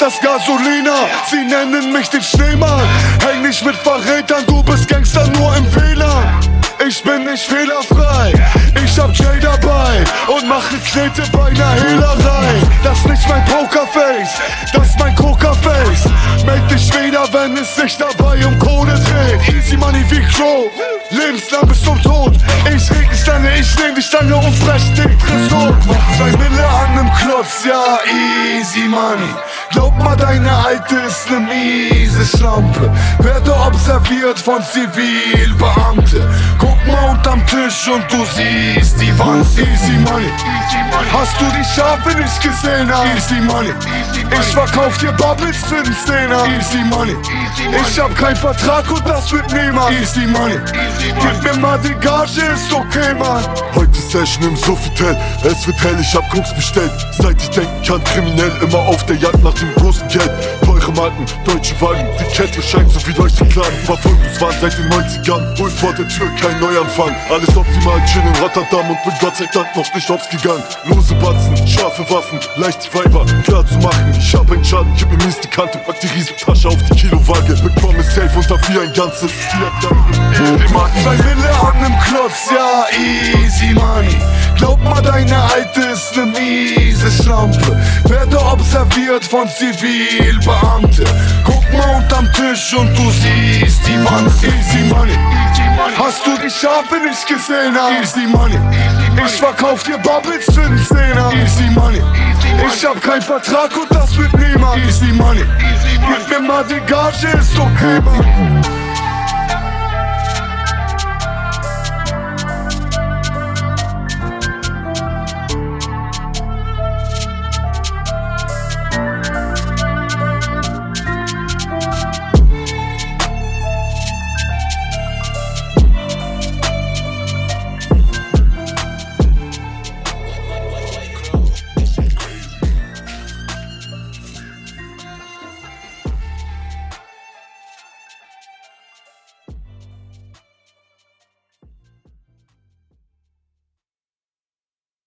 das Gasolina. Sie nennen mich den Schneemann. Häng nicht mit Verrätern, du bist Gangster nur im WLAN. Ich bin nicht fehlerfrei, ich hab Jay dabei und mache Knete bei einer Hehlerei. Das ist nicht mein Pokerface, das ist mein Coca-Face. Meld dich wieder, wenn es sich dabei um Kohle dreht. Easy Money wie Crow, lebenslang bis zum Tod. Ich reg die Stange, ich nehm die Stange und fress den. Mach zwei Mille an nem Klotz, ja, easy money. Glaub mal, deine Alte ist ne miese Schlampe. Werde observiert von Zivilbeamte. Guck mal unterm Tisch und du siehst die Wand. Easy money. Hast du die Schafe nicht gesehen? Easy money. Ich verkauf dir Bubbles für den Zehner. Easy money. Ich hab keinen Vertrag und das wird niemand. Easy money. Gib mir mal die Gage, ist okay, Mann. Heute Session im Sofitel, es wird hell, ich hab Koks bestellt. Seit ich denken kann, kriminell immer auf der Jagd nach dem großen Geld. Teure Marken, deutsche Wagen, die Kette scheint so wie Leuchteklan. Verfolgungswahn seit den 90ern, wohl vor der Tür kein Neuanfang. Alles optimal, chill in Rotterdam und bin Gott sei Dank noch nicht aufs gegangen. Lose Batzen, scharfe Waffen, leicht die Weiber klar zu machen. Ich hab einen Schaden, gib mir mies die Kante, pack die Riesentasche auf die Kilowaage. Bekomme safe unter vier ein ganzes Die macht zwei Wille an nem Klotz, ja, easy money. Glaub mal, Alte ist ne miese Schlampe. Werde observiert von Zivilbeamte. Guck mal unterm Tisch und du siehst die Wand. Easy money. Hast du die Schafe nicht gesehen? Easy money. Ich verkauf dir Bubbles für den Zehner. Easy money. Ich hab keinen Vertrag und das wird niemand. Easy money. Gib mir mal die Gage, ist okay, Mann.